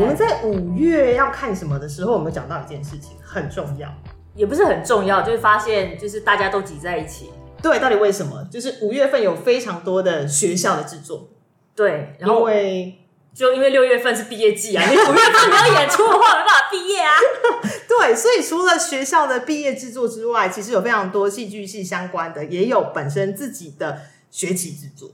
我们在五月要看什么的时候，我们讲到一件事情很重要。也不是很重要，就是发现就是大家都挤在一起。对，到底为什么？就是五月份有非常多的学校的制作，对，然因为就因为六月份是毕业季啊，你五月份没有演出的话，没办法毕业啊。对，所以除了学校的毕业制作之外，其实有非常多戏剧系相关的，也有本身自己的学期制作、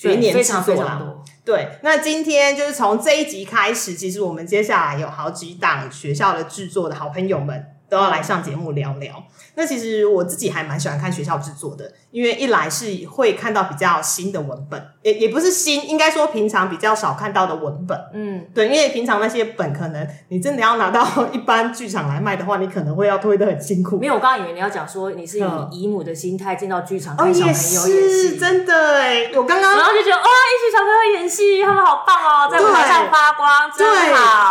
学年制非常作啦非常多。对，那今天就是从这一集开始，其实我们接下来有好几档学校的制作的好朋友们都要来上节目聊聊。那其实我自己还蛮喜欢看学校制作的，因为一来是会看到比较新的文本，也也不是新，应该说平常比较少看到的文本。嗯，对，因为平常那些本可能你真的要拿到一般剧场来卖的话，你可能会要推的很辛苦没。有，我刚刚以为你要讲说你是以嗯姨母的心态进到剧场哦，看小朋友演是戏，真的哎，我刚刚然后就觉得哇，一群小朋友演戏，他们好棒哦，在舞台上发光，对真好。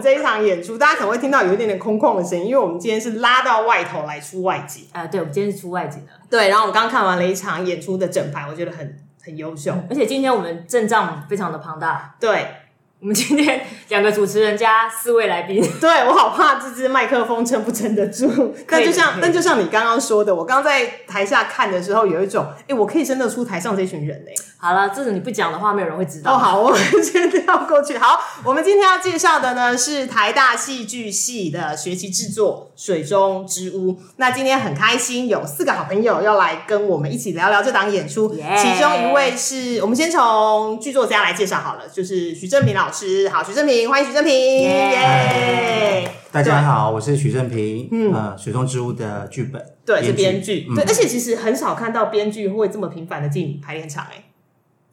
这一场演出，大家可能会听到有一点点空旷的声音，因为我们今天是拉到外头来出外景。啊，对，我们今天是出外景的，对，然后我们刚看完了一场演出的整排，我觉得很很优秀。而且今天我们阵仗非常的庞大，对，我们今天两个主持人加四位来宾，对我好怕这支麦克风撑不撑得住。但就像但就像你刚刚说的，我刚刚在台下看的时候，有一种，哎，我可以撑得出台上这群人哎。好了，这种你不讲的话，没有人会知道。哦，好，我们先跳过去。好，我们今天要介绍的呢是台大戏剧系的学习制作《水中之屋》。那今天很开心，有四个好朋友要来跟我们一起聊聊这档演出。耶其中一位是我们先从剧作家来介绍好了，就是徐正平老师。好，徐正平，欢迎徐正平，耶！大家好，我是徐正平，嗯呃，《水中之物》的剧本，对，是编剧，嗯对，而且其实很少看到编剧会这么频繁的进排练场，哎，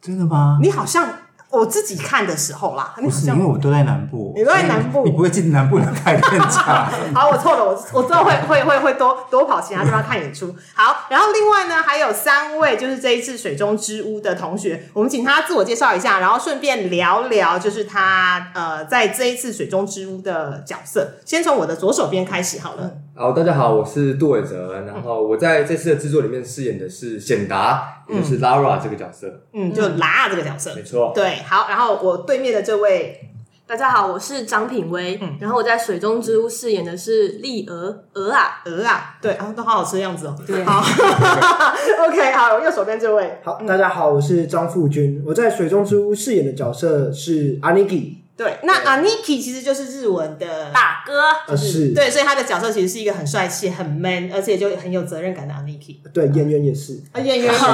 真的吗？你好像我自己看的时候啦，你不是，因为我都在南部，你都在南部你不会进南部的排练场。好，我错了，我我之后会会会会多多跑其他地方看演出。好，然后另外呢，还有三位就是这一次水中之屋的同学，我们请他自我介绍一下，然后顺便聊聊就是他呃在这一次水中之屋的角色。先从我的左手边开始好了。好，大家好，我是杜伟哲，然后我在这次的制作里面饰演的是显达，也就是 Lara 这个角色，嗯，就 Lara 这个角色。没错。对，好，然后我对面的这位，大家好，我是张品威，嗯然后我在《水中之屋》饰演的是丽娥娥啊，鹅啊，对，啊，都好好吃的样子哦。对好，OK，好，右手边这位，好，大家好，我是张富军，我在《水中之屋》饰演的角色是 Aniki，对，那 Aniki 其实就是日文的大哥，呃是，对，所以他的角色其实是一个很帅气、很 man，而且就很有责任感的 Aniki。对，演员也是，啊，演员也是，讲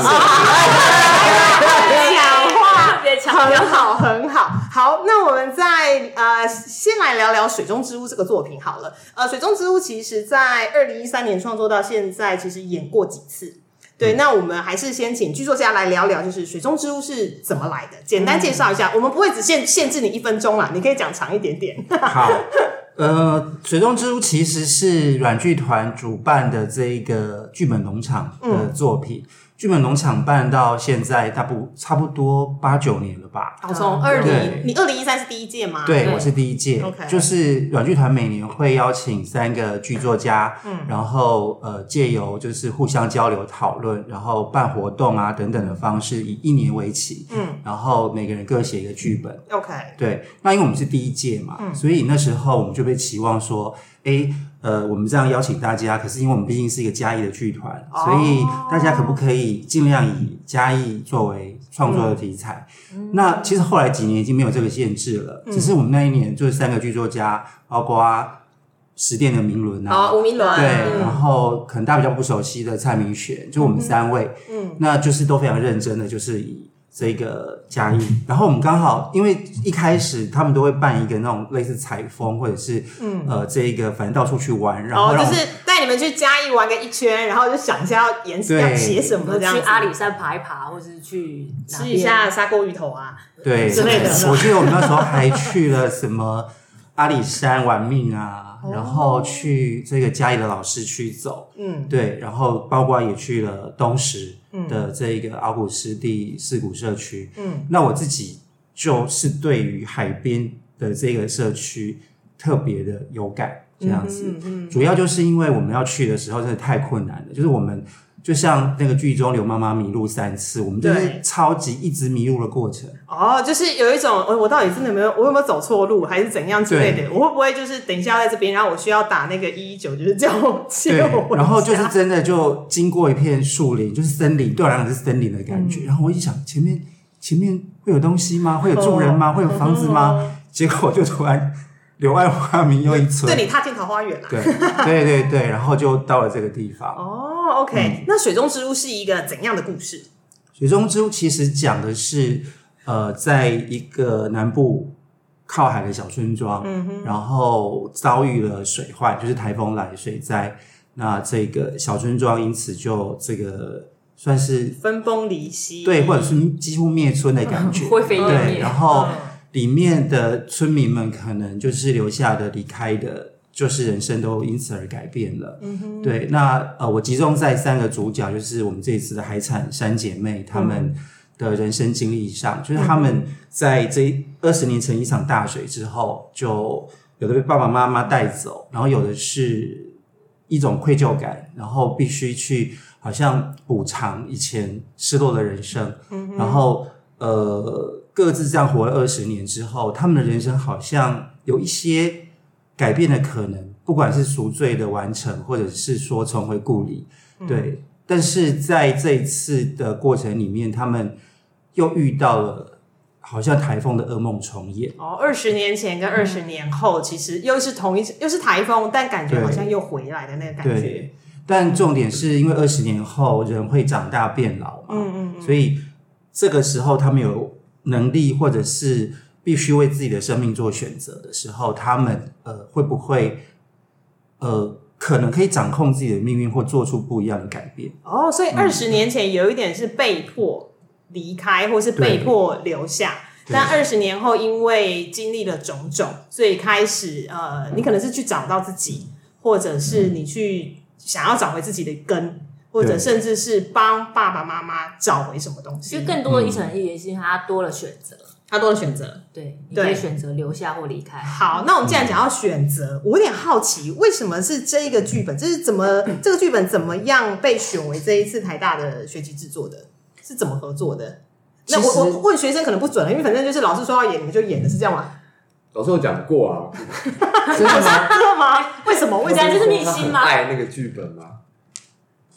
讲话特别强调很好，很好。好，那我们再呃，先来聊聊《水中之屋》这个作品好了。呃，《水中之屋》其实在二零一三年创作到现在，其实演过几次。对，那我们还是先请剧作家来聊聊，就是《水中之物》是怎么来的，简单介绍一下。我们不会只限限制你一分钟啦，你可以讲长一点点。好，呃，《水中之物》其实是软剧团主办的这一个剧本农场的作品。剧本农场办到现在，大不差不多八九年了吧？哦，从二零，你二零一三是第一届吗？对，我是第一届 OK 就是软剧团每年会邀请三个剧作家，嗯。然后呃借由就是互相交流讨论，然后办活动啊等等的方式，以一年为期，嗯。然后每个人各写一个剧本。，OK，对，那因为我们是第一届嘛，所以那时候我们就被期望说，诶，呃，我们这样邀请大家，可是因为我们毕竟是一个嘉义的剧团，所以大家可不可以尽量以嘉义作为创作的题材？那其实后来几年已经没有这个限制了，只是我们那一年就是三个剧作家，包括十店的明伦啊，好，吴明伦，对，嗯。然后可能大家比较不熟悉的蔡明璇，就我们三位，嗯。那就是都非常认真的，就是以这个嘉义，然后我们刚好因为一开始他们都会办一个那种类似采风或者是嗯。呃这一个反正到处去玩，然后就是带你们去嘉义玩个一圈，然后就想一下要演对。要写什么这样去，阿里山爬一爬，或者是去吃一下砂锅鱼头啊。对之类的。我记得我们那时候还去了什么阿里山玩命啊，然后去这个嘉义的老师区走，嗯，对，然后包括也去了东石的这一个鳌骨湿地四谷社区，嗯，那我自己就是对于海边的这个社区特别的有感，这样子，嗯。主要就是因为我们要去的时候真的太困难了，就是我们。就像那个剧中刘妈妈迷路三次，我们就是超级一直迷路的过程。哦，就是有一种，我我到底真的有没有，我有没有走错路，还是怎样之类的？我会不会就是等一下在这边，然后我需要打那个一一九，就是叫我接 对我，然后就是真的就经过一片树林，就是森林，对我来讲是森林的感嗯觉。然后我一想，前面前面会有东西吗？会有住人哦吗？会有房子吗？结果我就突然柳暗花明又一村。对，你踏进桃花源了。对对对对，然后就到了这个地方。哦，OK，、那水中之屋是一个怎样的故事？水中之屋其实讲的是，呃，在一个南部靠海的小村庄，嗯然后遭遇了水患，就是台风来水灾，那这个小村庄因此就这个算是分崩离析，对，或者是几乎灭村的感觉，灰飞烟对，灭。然后里面的村民们可能就是留下的、离开的，就是人生都因此而改变了。嗯对，那呃，我集中在三个主角，就是我们这一次的海产三姐妹，她们的人生经历上，就是她们在这二十年前一场大水之后，就有的被爸爸妈妈带走，然后有的是一种愧疚感，然后必须去好像补偿以前失落的人生，然后呃各自这样活了二十年之后，他们的人生好像有一些改变的可能，不管是赎罪的完成，或者是说重回故里，对。但是在这一次的过程里面，他们又遇到了好像台风的噩梦重演。哦，二十年前跟二十年后，其实又是同一又是台风，但感觉好像又回来的那个感觉。对，但重点是因为二十年后人会长大变老嘛，嗯嗯所以这个时候他们有能力或者是必须为自己的生命做选择的时候，他们呃会不会呃可能可以掌控自己的命运或做出不一样的改变？哦，所以二十年前有一点是被迫离开，或是被迫留下。但二十年后，因为经历了种种，所以开始呃，你可能是去找到自己，或者是你去想要找回自己的根，或者甚至是帮爸爸妈妈找回什么东西。就更多的一层意义是因为他多了选择，他多了选择。对，你对可以选择留下或离开。好，那我们既然讲到选择，我有点好奇，为什么是这一个剧本？这是怎么 这个剧本怎么样被选为这一次台大的学期制作的？是怎么合作的？那我我问学生可能不准了，因为反正就是老师说要演，你们就演的是这样吗？老师有讲过啊，真的吗？真的吗？为什么？为什么？就是秘辛吗？爱那个剧本吗？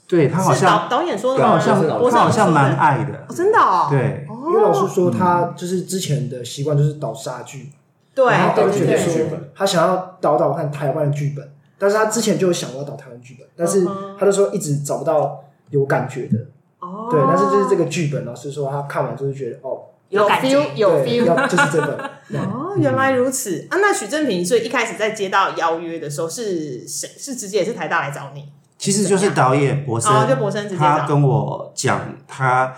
对他好像导导演说的？他好像他好像蛮爱的。哦，，真的哦，对。哦，因为老师说他就是之前的习惯就是导杀剧，对然后对对导觉得对，说他想要导导看台湾的剧本，但是他之前就有想过要导台湾剧本，但是他就说一直找不到有感觉的，哦，对，但是就是这个剧本，老师说他看完就是觉得哦，有感觉。feel 有对 feel，要就是这本，哦，原来如此。啊！那许正平，所以一开始在接到邀约的时候，是谁？是直接也是台大来找你？其实就是导演博生，哦就博生直接他跟我讲，他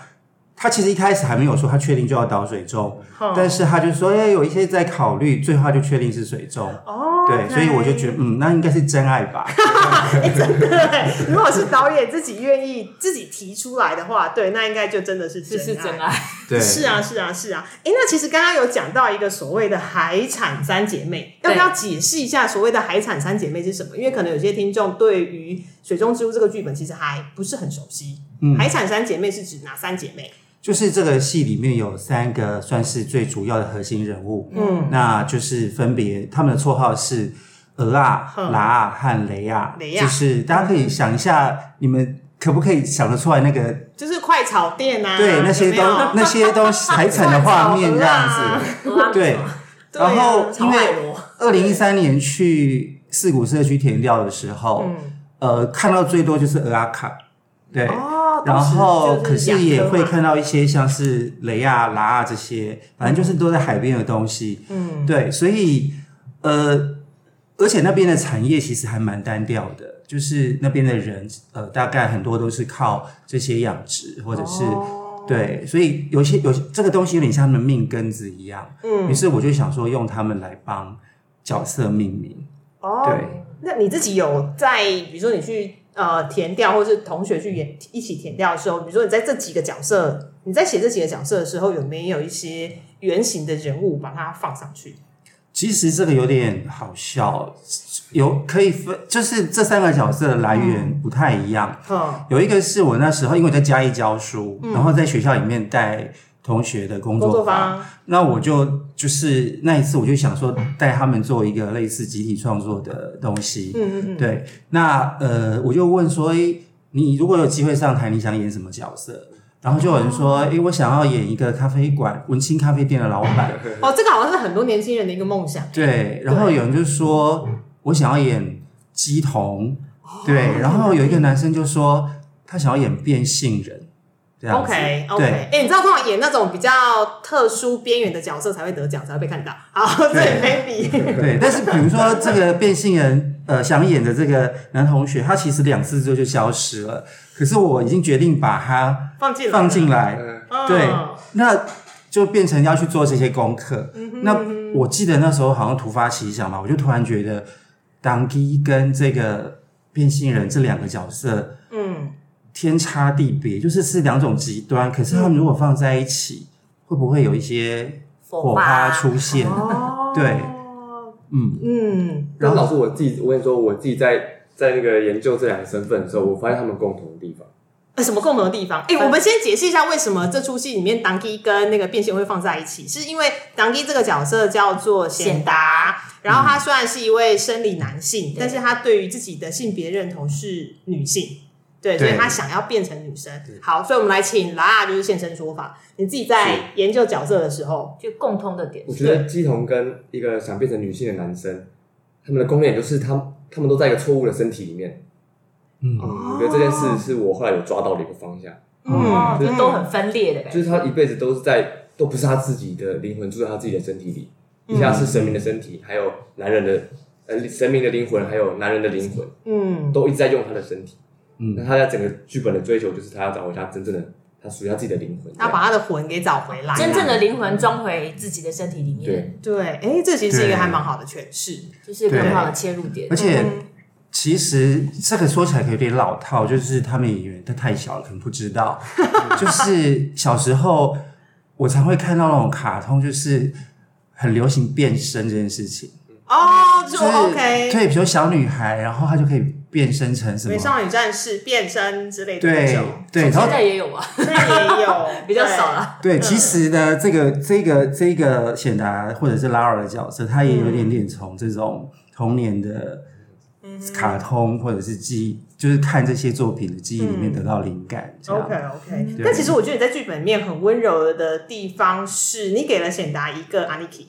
他其实一开始还没有说他确定就要导水中，嗯但是他就说，哎、有一些在考虑，最后他就确定是水中。哦，对，所以我就觉得，嗯，那应该是真爱吧。哎，真的哎，如果是导演自己愿意自己提出来的话，对，那应该就真的是这是真爱。爱，对，是啊，是啊，是啊。哎，那其实刚刚有讲到一个所谓的海产三姐妹，要不要解释一下所谓的海产三姐妹是什么？因为可能有些听众对于《水中之屋》这个剧本其实还不是很熟悉。嗯。海产三姐妹是指哪三姐妹？就是这个戏里面有三个算是最主要的核心人物，嗯，那就是分别他们的绰号是鹅啊、嗯拉啊和雷啊，雷啊。就是大家可以想一下，你们可不可以想得出来那个就是快炒店啊，对那些都那些都海产的画面这样子？对，然后因为，二零一三年去四股社区填料的时候，嗯，呃，看到最多就是鹅阿卡，对，哦，然后可是是也会看到一些像是雷亚、拉啊这些，反正就是都在海边的东西。嗯，对，所以呃，而且那边的产业其实还蛮单调的，就是那边的人呃，大概很多都是靠这些养殖或者是。哦对，所以有些有些这个东西有点像他们命根子一样，嗯于是我就想说用他们来帮角色命名。哦，对，那你自己有在，比如说你去呃填调，或是同学去演一起填调的时候，比如说你在这几个角色，你在写这几个角色的时候，有没有一些原型的人物把它放上去？其实这个有点好笑，有可以分，就是这三个角色的来源不太一样。嗯有一个是我那时候因为我在嘉义教书，然后在学校里面带同学的工工作作坊，坊，那我就就是那一次我就想说带他们做一个类似集体创作的东西。嗯嗯嗯，对，那呃，我就问说，诶，你如果有机会上台，你想演什么角色？然后就有人说，诶，我想要演一个咖啡馆文青咖啡店的老板。哦，这个好像是很多年轻人的一个梦想。对，然后有人就说我想要演鸡童，对，然后有一个男生就说他想要演变性人，这样子。OK OK，对。哎、你知道通常演那种比较特殊边缘的角色才会得奖，才会被看到。好，这也没比。对，但是比如说这个变性人，呃，想演的这个男同学，他其实两次之后就消失了，可是我已经决定把他放进来放进来，对，那就变成要去做这些功课。嗯那我记得那时候好像突发奇想嘛，我就突然觉得当基跟这个变性人这两个角色嗯，天差地别，就是是两种极端。可是他们如果放在一起，会不会有一些火花出现？哦，对，嗯，嗯，然后老师我自己，我跟你说，我自己在在那个研究这两个身份的时候，我发现他们共同的地方。呃，什么共同的地方？哎、我们先解释一下为什么这出戏里面当基跟那个变性会放在一起，是因为当基这个角色叫做显达，然后他虽然是一位生理男性，但是他对于自己的性别认同是女性。对，所以他想要变成女生。好，所以我们来请拉拉就是现身说法。你自己在研究角色的时候，就共通的点。我觉得鸡童跟一个想变成女性的男生，他们的共点就是他他们都在一个错误的身体里面。嗯。嗯，我觉得这件事是我后来有抓到的一个方向，哦，嗯，就都很分裂的感觉。就是他一辈子都是在都不是他自己的灵魂住在他自己的身体里，嗯。一下是神明的身体，还有男人的呃神明的灵魂，还有男人的灵魂，嗯，都一直在用他的身体。嗯。那他在整个剧本的追求就是他要找回他真正的他属于他自己的灵魂。他把他的魂给找回来，真正的灵魂装回自己的身体里面，对，对，哎，这其实是一个还蛮好的诠释。就是一个很好的切入点。而。且嗯。其实这个说起来有点老套，就是他们演员他太小了，可能不知道。就是小时候我常会看到那种卡通，就是很流行变身这件事情，哦，就就是 OK，对，比如小女孩，然后她就可以变身成什么美？少女战士变身之类的那对种，对，然后现在也有啊，现在也有 比较少。了。对，其实呢，这个这个这个显达或者是拉尔的角色，他也有点点从这种童年的卡通或者是记忆，就是看这些作品的记忆里面得到灵感。这样 OK OK，对但其实我觉得你在剧本里面很温柔的地方是，你给了显达一个 Aniki，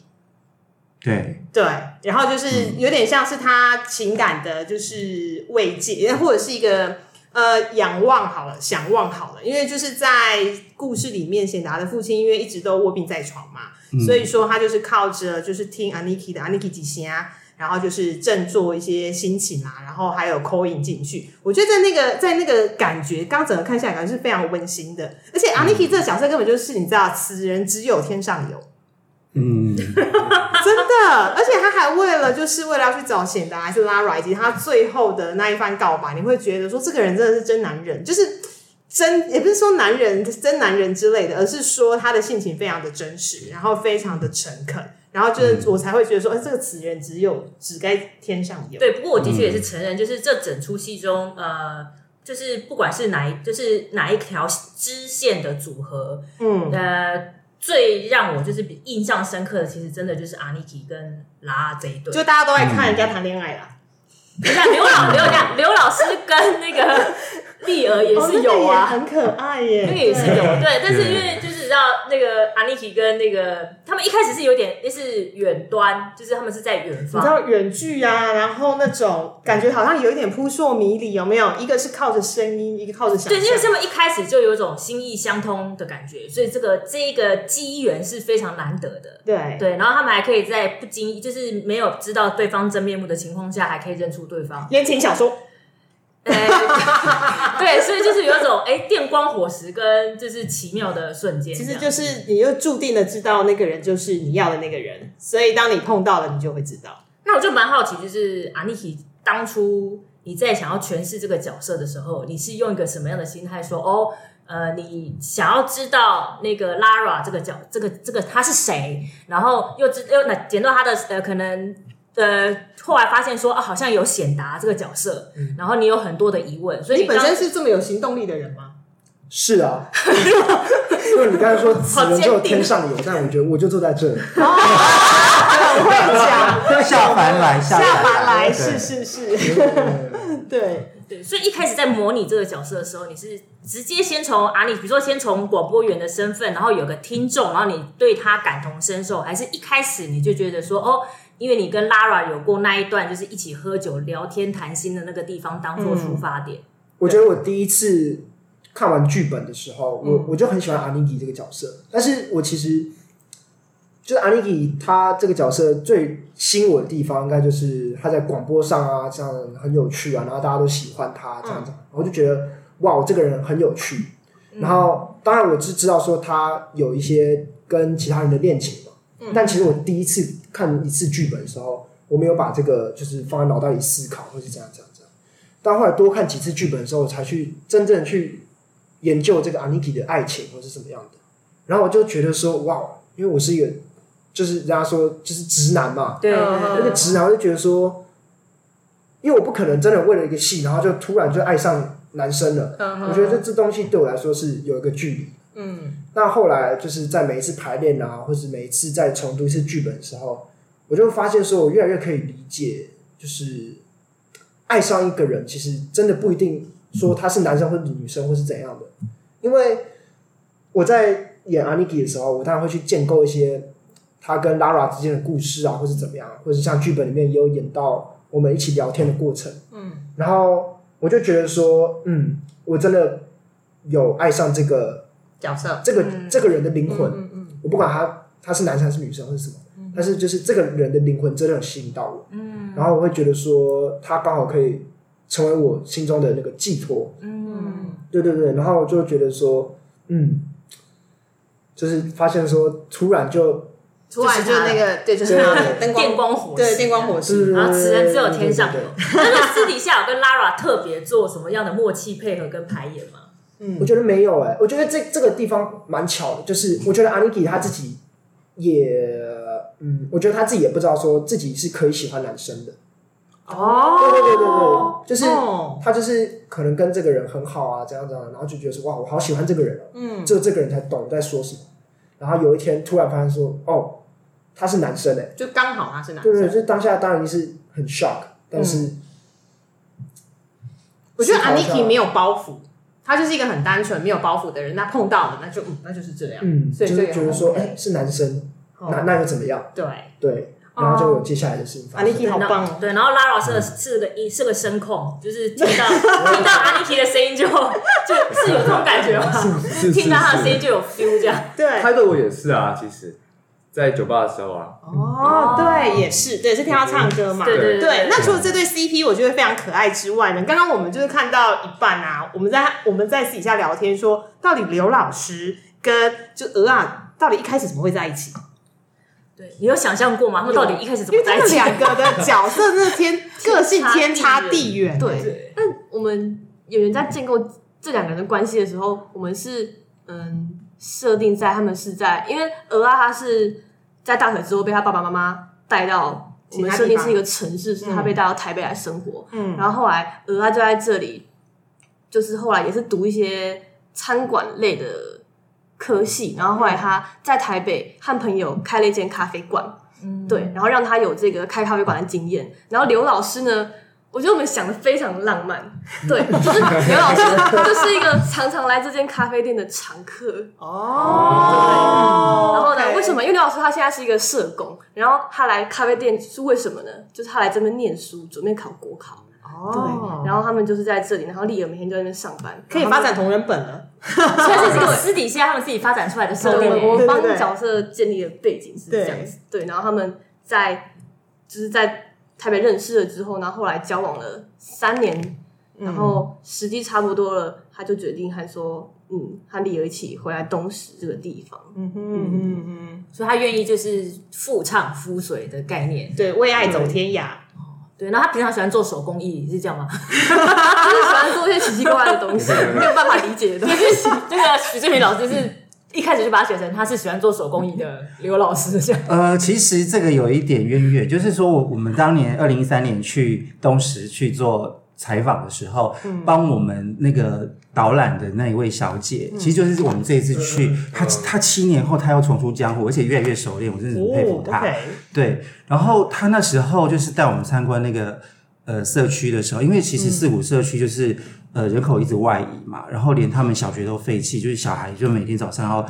对，对，然后就是有点像是他情感的，就是慰藉，或者是一个呃仰望好了，想望好了，因为就是在故事里面，显达的父亲因为一直都卧病在床嘛，所以说他就是靠着就是听 Aniki 的 Aniki 几下。然后就是振作一些心情啊，然后还有扣引进去。我觉得在那个在那个感觉，刚整个看下来感觉是非常温馨的。而且 Aniki 这个角色根本就是你知道，此人只有天上有，嗯，真的，而且他还为了就是为了要去找显达还是 Lara，以及他最后的那一番告白，你会觉得说这个人真的是真男人，就是真也不是说男人真男人之类的，而是说他的性情非常的真实，然后非常的诚恳，然后就是我才会觉得说，哎、这个词人只有只该天上有。对，不过我的确也是承认，就是这整出戏中，呃，就是不管是哪一，就是哪一条支线的组合，嗯，呃，最让我就是比印象深刻的，其实真的就是阿尼基跟拉这一对。就大家都爱看人家谈恋爱啦，你看刘老刘讲刘老师跟那个丽儿也是有啊，很可爱耶，那个也是有，对对，但是因为就是知道那个阿尼奇跟那个他们一开始是有点那是远端，就是他们是在远方你知。道远距啊，然后那种感觉好像有一点扑朔迷离，有没有？一个是靠着声音，一个靠着想对，因为。他们一开始就有一种心意相通的感觉，所以这个这一个机缘是非常难得的。对对，然后他们还可以在不经意，就是没有知道对方真面目的情况下，还可以认出对方。言情小说，哎 对，所以就是有一种哎电光火石跟就是奇妙的瞬间，其实就是你又注定的知道那个人就是你要的那个人，所以当你碰到了，你就会知道。那我就蛮好奇，就是阿尼奇当初你在想要诠释这个角色的时候，你是用一个什么样的心态说哦？呃，你想要知道那个 Lara 这个角，这个这个他是谁，然后又知又那捡到他的呃可能呃，后来发现说啊，好像有显达这个角色，然后你有很多的疑问，所以刚你本身是这么有行动力的人吗？是啊，因为你刚才说此人就有天上有，但我觉得我就坐在这里。很会讲，下凡来，下凡凡来，对是是是，对。对，所以一开始在模拟这个角色的时候，你是直接先从啊，你比如说先从广播员的身份，然后有个听众，然后你对他感同身受，还是一开始你就觉得说哦，因为你跟 Lara 有过那一段就是一起喝酒、聊天、谈心的那个地方当做出发点。我觉得我第一次看完剧本的时候，我我就很喜欢阿尼基这个角色，但是我其实就是阿尼基他这个角色最吸引我的地方，应该就是他在广播上啊，这样很有趣啊，然后大家都喜欢他这样子，我就觉得哇，我这个人很有趣。然后当然我是知道说他有一些跟其他人的恋情嘛，但其实我第一次看一次剧本的时候，我没有把这个就是放在脑袋里思考，或是这样这样这样。但后来多看几次剧本的时候，我才去真正去研究这个 Aniki 的爱情或是什么样的。然后我就觉得说，哇，因为我是一个，就是人家说就是直男嘛，对，嗯那个直男我就觉得说，因为我不可能真的为了一个戏，然后就突然就爱上男生了。我觉得这这东西对我来说是有一个距离。嗯，那后来就是在每一次排练啊，或是每一次在重读一次剧本的时候，我就发现说，我越来越可以理解，就是爱上一个人，其实真的不一定说他是男生或者女生或是怎样的。因为我在演阿尼基的时候，我当然会去建构一些他跟 Lara 之间的故事啊，或是怎么样，或是像剧本里面也有演到我们一起聊天的过程。嗯，然后我就觉得说，嗯，我真的有爱上这个角色，这个、嗯。这个人的灵魂。嗯嗯我不管他他是男生还是女生或是什么，但是就是这个人的灵魂真的有吸引到我，嗯。然后我会觉得说他刚好可以成为我心中的那个寄托，嗯，对对对，然后我就觉得说，嗯，就是发现说突然就突然就那个对，就是电光火石。对电光火石，然后此人只有天上。有。那个私底下有跟 Lara 特别做什么样的默契配合跟排演吗？我觉得没有哎、我觉得这这个地方蛮巧的，就是 我觉得 Aniki 他自己也，嗯，我觉得他自己也不知道说自己是可以喜欢男生的，哦。对对对对对，就是哦。他就是可能跟这个人很好啊，怎样怎样，然后就觉得说哇，我好喜欢这个人哦、嗯，只有这个人才懂在说什么。然后有一天突然发现说，哦，他是男生哎、就刚好他是男对对，生。就是当下当然是很 shock，但是、我觉得思考一下。Aniki 没有包袱，他就是一个很单纯没有包袱的人。那碰到了，那就嗯，那就是这样。嗯，所以就觉得说哎、是男生，哦那那又怎么样？对对，然后就有接下来的事情发生。，Aniki 好棒哦。对，然后 Lara 是个是个音是个声控，就是听到 听到 Aniki 的声音就就是有这种感觉吗？听到他的声音，就有 feel 这样。对，拍的我也是啊，其实，在酒吧的时候啊，哦，对，也是，对，是听到唱歌嘛。对对对，那除了这对 CP 我觉得非常可爱之外呢，刚刚我们就是看到一半啊，我们在我们在私底下聊天说，到底刘老师跟就鹅啊，到底一开始怎么会在一起？对你有想象过吗？他们到底一开始怎因为他们么在一起？两个的角色真的天 个性天差地远。对对，但我们演员在建构这两个人的关系的时候，我们是嗯设定在他们是在，因为鹅啊他是在大学之后被他爸爸妈妈带到我们设定是一个城市，是他被带到台北来生活，嗯。然后后来鹅啊就在这里，就是后来也是读一些餐馆类的科系，然后后来他在台北和朋友开了一间咖啡馆，对，然后让他有这个开咖啡馆的经验。然后刘老师呢，我觉得我们想的非常浪漫，对，就是刘老师就是一个常常来这间咖啡店的常客。哦，然后呢为什么？因为刘老师他现在是一个社工，然后他来咖啡店是为什么呢？就是他来这边念书，准备考国考。对，哦，然后他们就是在这里，然后丽儿每天就在那边上班，可以发展同人本了。所以是这个私底下他们自己发展出来的设定。我们帮角色建立的背景是这样子，对，然后他们在就是在台北认识了之后，然后后来交往了三年，然后时机差不多了，他就决定还说，嗯，和丽儿一起回来东石这个地方，嗯哼嗯哼，所以他愿意就是妇唱夫随的概念。对，为爱走天涯。对，然后他平常喜欢做手工艺，是这样吗？就是喜欢做一些奇奇怪怪的东西，没有办法理解的东西。这个徐志平老师是一开始就把他写成他是喜欢做手工艺的刘老师，这样。呃，其实这个有一点渊源，就是说我我们当年二零一三年去东石去做采访的时候，帮我们那个导览的那一位小姐，其实就是我们这一次去，她她七年后她要重出江湖，而且越来越熟练，我真的很佩服她。对，然后她那时候就是带我们参观那个呃社区的时候，因为其实四五社区就是、呃人口一直外移嘛，然后连他们小学都废弃，就是小孩就每天早上要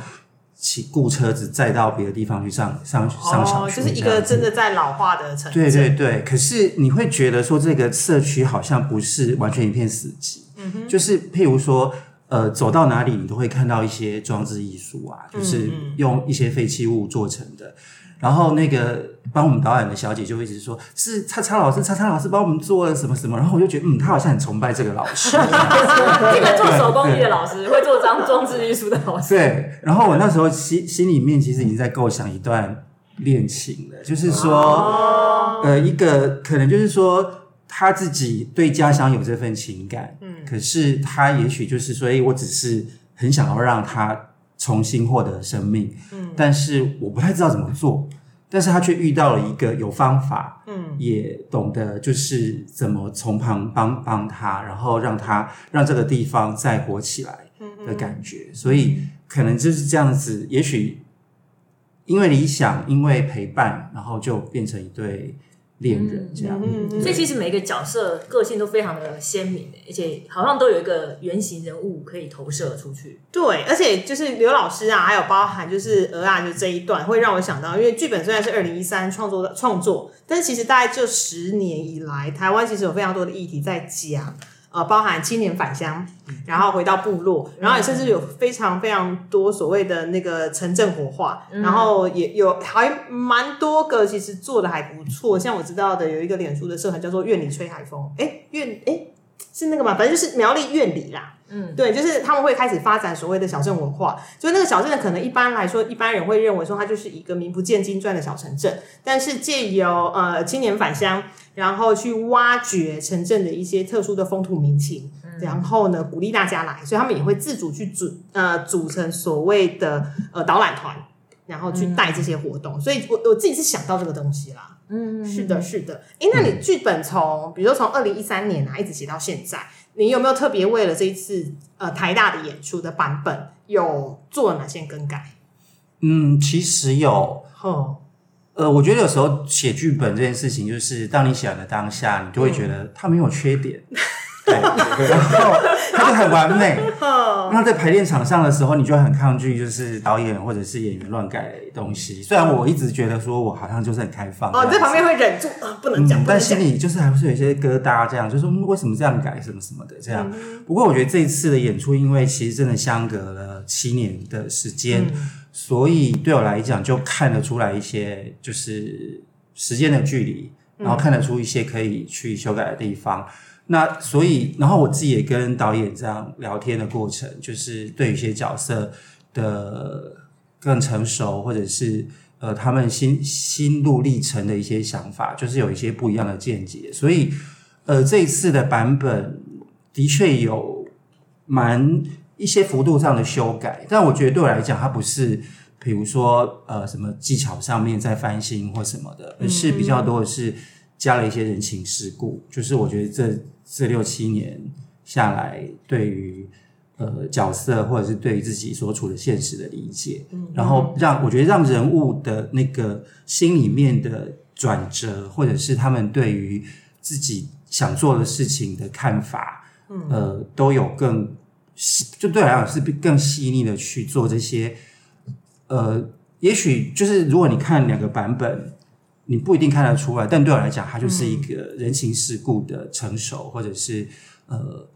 骑雇车子载到别的地方去上上上小哦，学，就是一个真的在老化的城市。对对对，可是你会觉得说这个社区好像不是完全一片死寂，嗯就是譬如说，呃，走到哪里你都会看到一些装置艺术啊，嗯就是用一些废弃物做成的。然后那个帮我们导演的小姐就一直说，是叉叉老师，叉叉老师帮我们做了什么什么，然后我就觉得，嗯，他好像很崇拜这个老师。一个做手工艺的老师，会做装装置艺术的老师。对，然后我那时候心心里面其实已经在构想一段恋情了，就是说，呃，一个可能就是说他自己对家乡有这份情感，嗯，可是他也许就是说，哎，我只是很想要让他重新获得生命，嗯，但是我不太知道怎么做。但是他却遇到了一个有方法，嗯，也懂得就是怎么从旁帮帮他，然后让他让这个地方再活起来的感觉。所以可能就是这样子，也许因为理想，因为陪伴，然后就变成一对恋人这样。所以其实每个角色个性都非常的鲜明，而且好像都有一个原型人物可以投射出去。对，而且就是刘老师啊，还有包含就是鹅啊，就这一段会让我想到，因为剧本虽然是二零一三创作的创作，但是其实大概这十年以来，台湾其实有非常多的议题在讲。呃，包含青年返乡，然后回到部落，然后也甚至有非常非常多所谓的那个城镇活化，然后也有还蛮多个，其实做的还不错。像我知道的有一个脸书的社团叫做“院里吹海风”，哎，院哎是那个嘛，反正就是苗栗院里啦。嗯，对，就是他们会开始发展所谓的小镇文化，所以那个小镇呢，可能一般来说，一般人会认为说它就是一个名不见经传的小城镇，但是借由呃青年返乡，然后去挖掘城镇的一些特殊的风土民情，然后呢鼓励大家来，所以他们也会自主去组呃组成所谓的呃导览团，然后去带这些活动，所以我我自己是想到这个东西啦。嗯，是的，是的。哎，那你剧本从比如说从二零一三年啊一直写到现在，你有没有特别为了这一次呃台大的演出的版本有做了哪些更改？嗯，其实有，哦，呃，我觉得有时候写剧本这件事情，就是当你写的当下，你就会觉得它没有缺点，对，然后他就很完美。那在排练场上的时候，你就很抗拒，就是导演或者是演员乱改东西。虽然我一直觉得说我好像就是很开放，哦，你在旁边会忍住啊，不能讲，嗯，但心。里就是还是有一些疙瘩，这样就是为什么这样改，什么什么的这样。嗯不过我觉得这一次的演出，因为其实真的相隔了七年的时间，嗯所以对我来讲就看得出来一些就是时间的距离，嗯然后看得出一些可以去修改的地方。那所以，然后我自己也跟导演这样聊天的过程，就是对于一些角色的更成熟，或者是呃他们心心路历程的一些想法，就是有一些不一样的见解。所以，呃，这一次的版本的确有蛮一些幅度上的修改，但我觉得对我来讲，它不是比如说呃什么技巧上面在翻新或什么的，而是比较多的是加了一些人情世故。就是我觉得这这六七年下来，对于呃角色或者是对于自己所处的现实的理解，嗯然后让我觉得让人物的那个心里面的转折，或者是他们对于自己想做的事情的看法，嗯呃，都有更细就对我来讲是更细腻的去做这些，呃，也许就是如果你看两个版本。你不一定看得出来，但对我来讲，它就是一个人情世故的成熟，或者是呃呃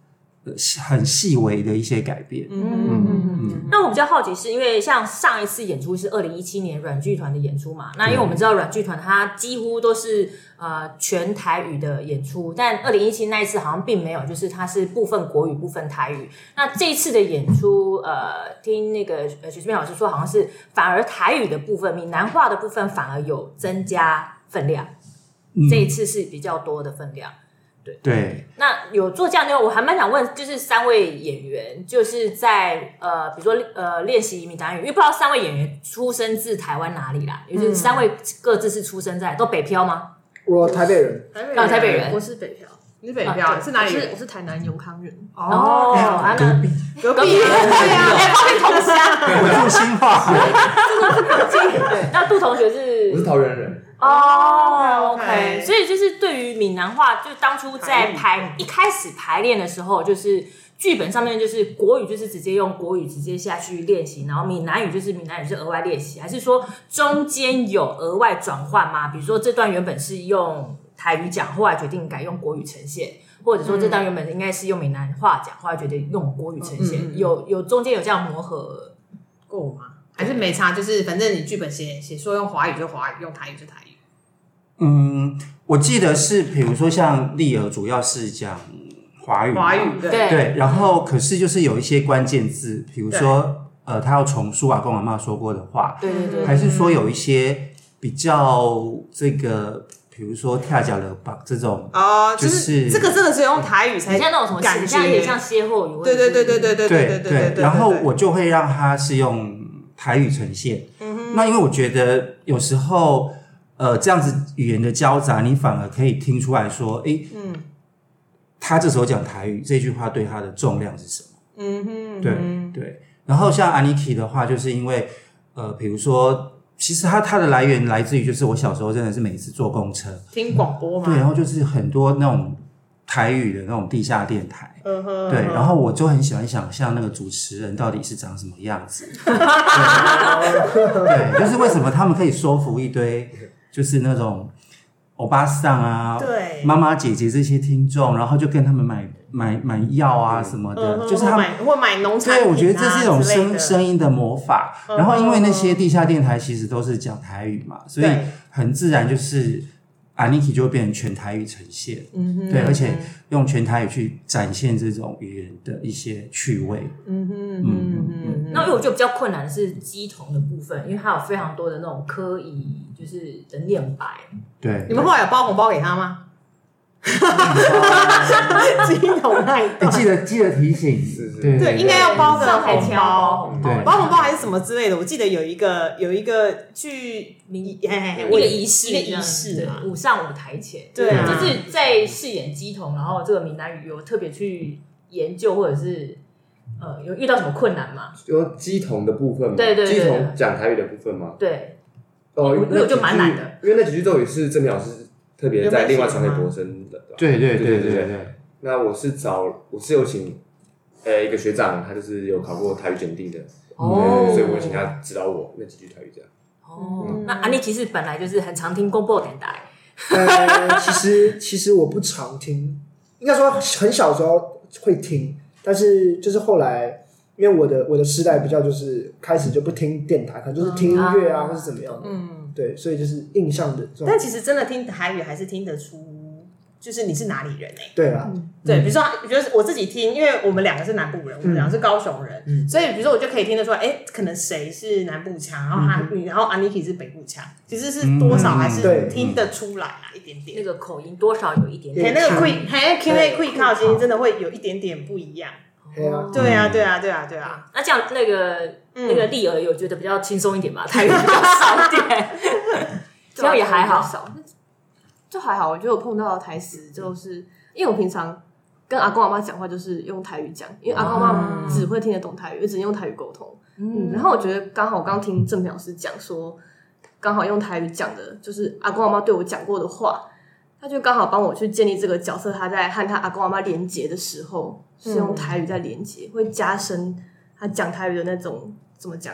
很细微的一些改变。嗯嗯嗯，那我比较好奇，是因为像上一次演出是二零一七年软剧团的演出嘛？那因为我们知道软剧团它几乎都是呃全台语的演出，但二零一七那一次好像并没有，就是它是部分国语部分台语。那这一次的演出，呃，听那个呃徐志明老师说，好像是反而台语的部分、闽南话的部分反而有增加分量，这一次是比较多的分量。对，那有做这样的，我还蛮想问，就是三位演员，就是在呃，比如说呃，练习闽南语，因为不知道三位演员出生自台湾哪里啦，也就是三位各自是出生在都北漂吗？我台北人，台北啊台北人。我是北漂，你是北漂，是哪里我是台南永康人。哦，啊那隔壁，隔壁。对啊，哎，旁边同乡。我住新化，对，那杜同学是？我是桃园人，哦 OK，OK 所以就是对于闽南话，就当初在排一开始排练的时候，就是剧本上面就是国语就是直接用国语直接下去练习，然后闽南语就是闽南语是额外练习，还是说中间有额外转换吗？比如说这段原本是用台语讲，后来决定改用国语呈现，或者说这段原本应该是用闽南话讲，后来决定用国语呈现，有有中间有这样磨合。过吗？还是没差？就是反正你剧本写写说用华语就华语，用台语就台语。嗯，我记得是，比如说像丽儿主要是讲华语嘛，华语对。对。对，然后可是就是有一些关键字，比如说呃，他要重述阿公阿妈说过的话，对对对，还是说有一些比较这个，比如说跳脚了吧这种，哦，就就是是这个真的是用台语才很像那种什么，感很像有点觉，像歇后语，对对对对对对对对对。然后我就会让他是用台语呈现。嗯哼。那因为我觉得有时候呃这样子语言的交杂，你反而可以听出来说，诶，嗯，他这时候讲台语这句话对他的重量是什么？嗯哼，对对。然后像 Aniki 的话，就是因为呃，比如说，其实它它的来源来自于就是我小时候真的是每次坐公车，听广播嘛，对，然后就是很多那种台语的那种地下电台，嗯哼，对，然后我就很喜欢想象那个主持人到底是长什么样子，对，对就是为什么他们可以说服一堆就是那种欧巴桑啊，对妈妈姐姐这些听众，然后就跟他们买买买药啊什么的，嗯就是他们。买或买农产品对，啊我觉得这是一种声声音的魔法。嗯然后，因为那些地下电台其实都是讲台语嘛，所以很自然就是 Aniki 就会变成全台语呈现。嗯哼对，而且用全台语去展现这种语言的一些趣味。嗯哼嗯哼嗯那因为我觉得比较困难的是鸡同的部分，因为它有非常多的那种科仪，就是的念白。对你，们后来有包红包给他吗？鸡桶那一你段，记得记得提醒，是是对对，应该要包个红包包。红包，对。包红包还是什么之类的，我记得有一个有一个去明嘿嘿嘿一个仪式，一个仪式舞上舞台前。对啊。就是在饰演鸡同，然后这个闽南语有特别去研究，或者是呃有遇到什么困难吗？有鸡同的部分吗，对对对鸡同讲台语的部分吗，对，哦，我我就蛮难的，因为那几句咒语是郑明老师特别在另外传给博生的，吧？对对对对对对对，那我是找我是有请呃一个学长，他就是有考过台语检定的，哦。所以我请他指导我那几句台语这样。哦，那安妮其实本来就是很常听公播电台，呃，其实其实我不常听，应该说很小时候会听，但是就是后来，因为我的我的时代比较就是开始就不听电台，可能就是听音乐啊，嗯。或是怎么样的，嗯，对，所以就是印象的这种但，其实真的听台语还是听得出，就是你是哪里人哎、对啊，对，比如说，比如说我自己听，因为我们两个是南部人，我们两个是高雄人，嗯。所以比如说我就可以听得出来，哎，可能谁是南部腔，然后他，然后 Aniki 是北部腔，其实是多少还是对。听得出来啊，一点点。那点。个口音多少有一点嘿，点。那个 quick，嘿，Q A quick 靠其实真的会有一点点不一样。对啊，对啊，对啊，对啊，对啊。那这样那个嗯那个丽儿有觉得比较轻松一点嘛？台语比较少一点 这样也还好。少，就还好。我觉得我碰到的台词就是，因为我平常跟阿公阿妈讲话就是用台语讲，因为阿公阿妈只会听得懂台语，也只能用台语沟通。嗯，然后我觉得刚好我刚听郑平老师讲说，刚好用台语讲的，就是阿公阿妈对我讲过的话。他就刚好帮我去建立这个角色，他在和他阿公阿妈连接的时候是用台语在连接，会加深他讲台语的那种怎么讲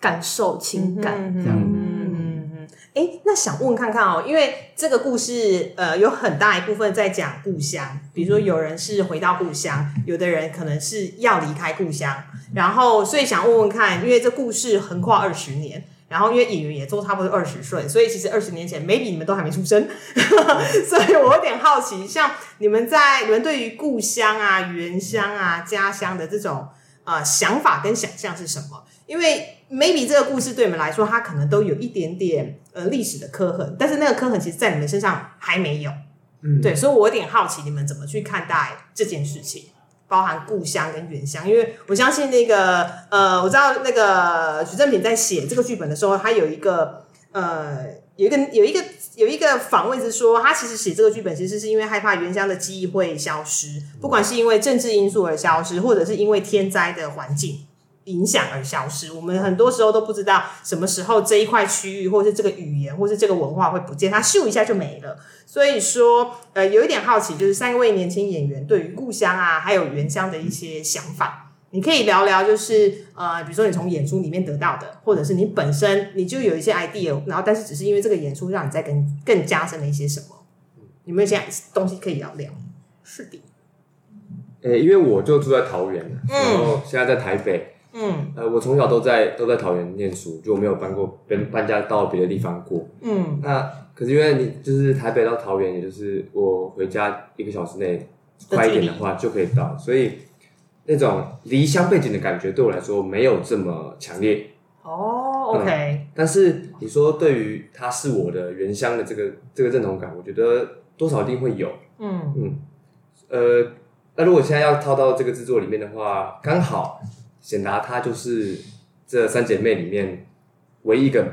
感受情感这样。嗯，哎，那想问看看哦，因为这个故事呃有很大一部分在讲故乡，比如说有人是回到故乡，有的人可能是要离开故乡，然后所以想问问看，因为这故事横跨二十年。然后，因为演员也都差不多二十岁，所以其实二十年前，maybe 你们都还没出生，所以我有点好奇，像你们在你们对于故乡啊、原乡啊、家乡的这种呃想法跟想象是什么？因为 maybe 这个故事对你们来说，它可能都有一点点呃历史的刻痕，但是那个刻痕其实在你们身上还没有。嗯，对，所以我有点好奇，你们怎么去看待这件事情？包含故乡跟原乡，因为我相信那个呃，我知道那个许正平在写这个剧本的时候，他有一个呃，有一个有一个有一个访问是说，他其实写这个剧本其实是因为害怕原乡的记忆会消失，不管是因为政治因素而消失，或者是因为天灾的环境。影响而消失，我们很多时候都不知道什么时候这一块区域，或是这个语言，或是这个文化会不见，它咻一下就没了。所以说，呃，有一点好奇，就是三位年轻演员对于故乡啊，还有原乡的一些想法，你可以聊聊，就是呃，比如说你从演出里面得到的，或者是你本身你就有一些 idea，然后但是只是因为这个演出让你再更更加深了一些什么，有没有些东西可以聊聊？是的，呃，因为我就住在桃园，然后现在在台北。嗯呃，我从小都在都在桃园念书，就没有搬过搬搬家到别的地方过。嗯那可是因为你就是台北到桃园，也就是我回家一个小时内快一点的话就可以到，所以那种离乡背景的感觉对我来说没有这么强烈。哦，OK，但是你说对于他是我的原乡的这个这个认同感，我觉得多少一定会有。嗯嗯，呃，那如果现在要套到这个制作里面的话，刚好。显达她就是这三姐妹里面唯一一个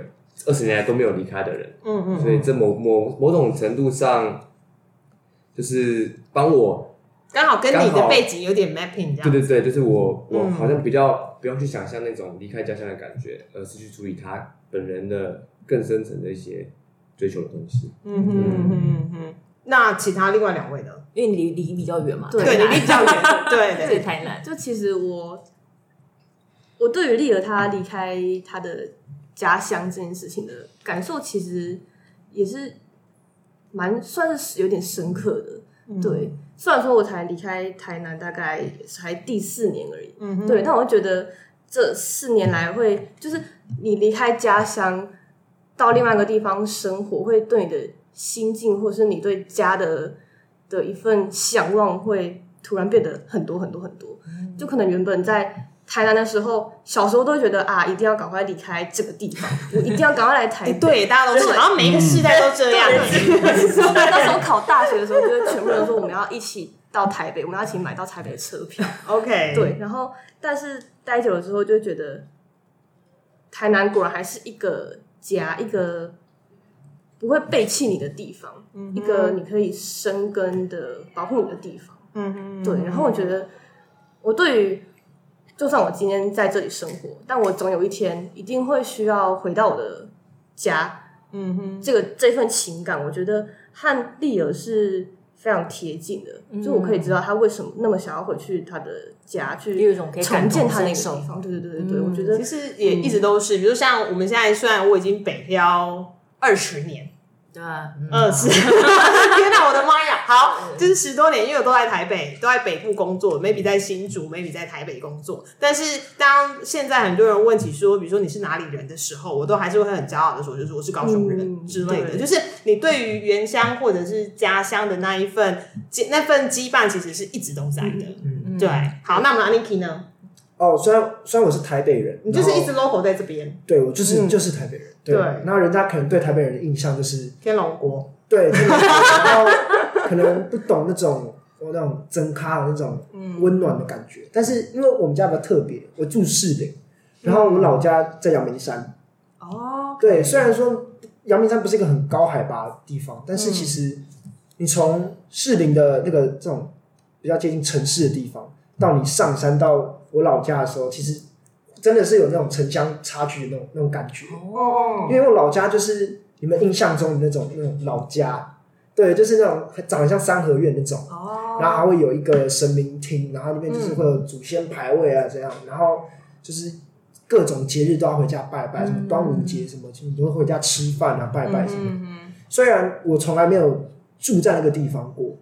二十年来都没有离开的人，嗯嗯，所以这某某某种程度上就是帮我刚好跟你的背景有点 mapping 这样。对对对，就是我我嗯好像比较不用去想象那种离开家乡的感觉，而是去处理他本人的更深层的一些追求的东西。嗯哼嗯哼嗯哼。那其他另外两位呢？因为你离离比较远嘛，对对，台南你比较远，对 对对。台南，就其实我，我对于丽儿她离开她的家乡这件事情的感受，其实也是蛮算是有点深刻的。对，虽然说我才离开台南大概才第四年而已，嗯对，但我会觉得这四年来会，就是你离开家乡到另外一个地方生活，会对你的心境，或是你对家的的一份向往，会突然变得很多很多很多。就可能原本在台南的时候，小时候都会觉得啊，一定要赶快离开这个地方，我一定要赶快来台北。对，大家都是，然后每一个世代都这样。那时候考大学的时候，就是全部人说我们要一起到台北，我们要一起买到台北的车票。OK，对，然后但是待久了之后，就会觉得台南果然还是一个家，一个不会背弃你的地方，一个你可以生根的保护你的地方。嗯哼，对，然后我觉得我对于就算我今天在这里生活，但我总有一天一定会需要回到我的家。嗯哼，这个这份情感，我觉得和丽儿是非常贴近的，就我可以知道他为什么那么想要回去他的家去有一种可以重建他那个地方。对对对对对，我觉得其实也一直都是，比如像我们现在虽然我已经北漂二十年，对二十，天哪，我的妈呀！好，就是十多年，因为我都在台北，都在北部工作，maybe 在新竹，maybe 在台北工作。但是当现在很多人问起说，比如说你是哪里人的时候，我都还是会很骄傲的说，就是我是高雄人嗯之类的。对就是你对于原乡或者是家乡的那一份那份羁绊，其实是一直都在的。嗯对，好，那我们 Aniki 呢？哦，虽然虽然我是台北人，你就是一直 local 在这边，对我就是、嗯就是台北人，对。对那人家可能对台北人的印象就是天龙国。对，天龙国然后可能不懂那种那种真咖的那种温暖的感觉。但是因为我们家比较特别，我住士林，然后我们老家在阳明山。哦，对，虽然说阳明山不是一个很高海拔的地方，但是其实你从士林的那个这种比较接近城市的地方，到你上山到我老家的时候，其实真的是有那种城乡差距的那种那种感觉。哦因为我老家就是你们印象中的那种那种老家，对，就是那种长得像三合院那种，哦，然后还会有一个神明厅，然后里面就是会有祖先牌位啊这样，然后就是各种节日都要回家拜拜，什么端午节什么，你都会回家吃饭啊拜拜什么。嗯虽然我从来没有住在那个地方过，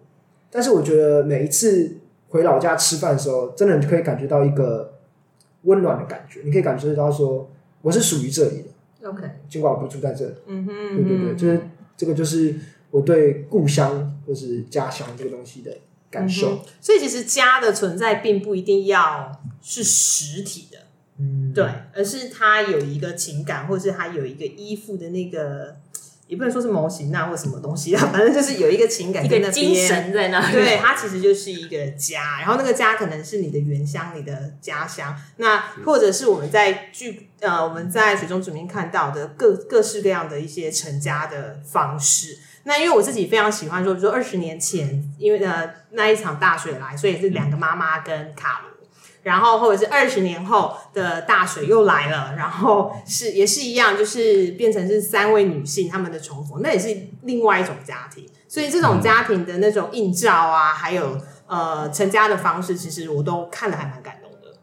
但是我觉得每一次回老家吃饭的时候，真的可以感觉到一个温暖的感觉。你可以感受到说我是属于这里的，，OK，尽管我不住在这里。嗯哼，对对对，就是这个就是我对故乡或是家乡这个东西的感受。所以其实家的存在并不一定要是实体的，嗯，对，而是它有一个情感，或是它有一个依附的那个，也不能说是模型啊或什么东西啊，反正就是有一个情感一在那边个精神在那。对，它其实就是一个家，然后那个家可能是你的原乡、你的家乡，那或者是我们在剧呃我们在水中里面看到的各各式各样的一些成家的方式。那因为我自己非常喜欢说，比如说二十年前，因为呃那一场大水来，所以是两个妈妈跟卡罗。然后或者是二十年后的大水又来了，然后是也是一样，就是变成是三位女性她们的重逢，那也是另外一种家庭。所以这种家庭的那种映照啊，还有呃成家的方式，其实我都看了还蛮感动的。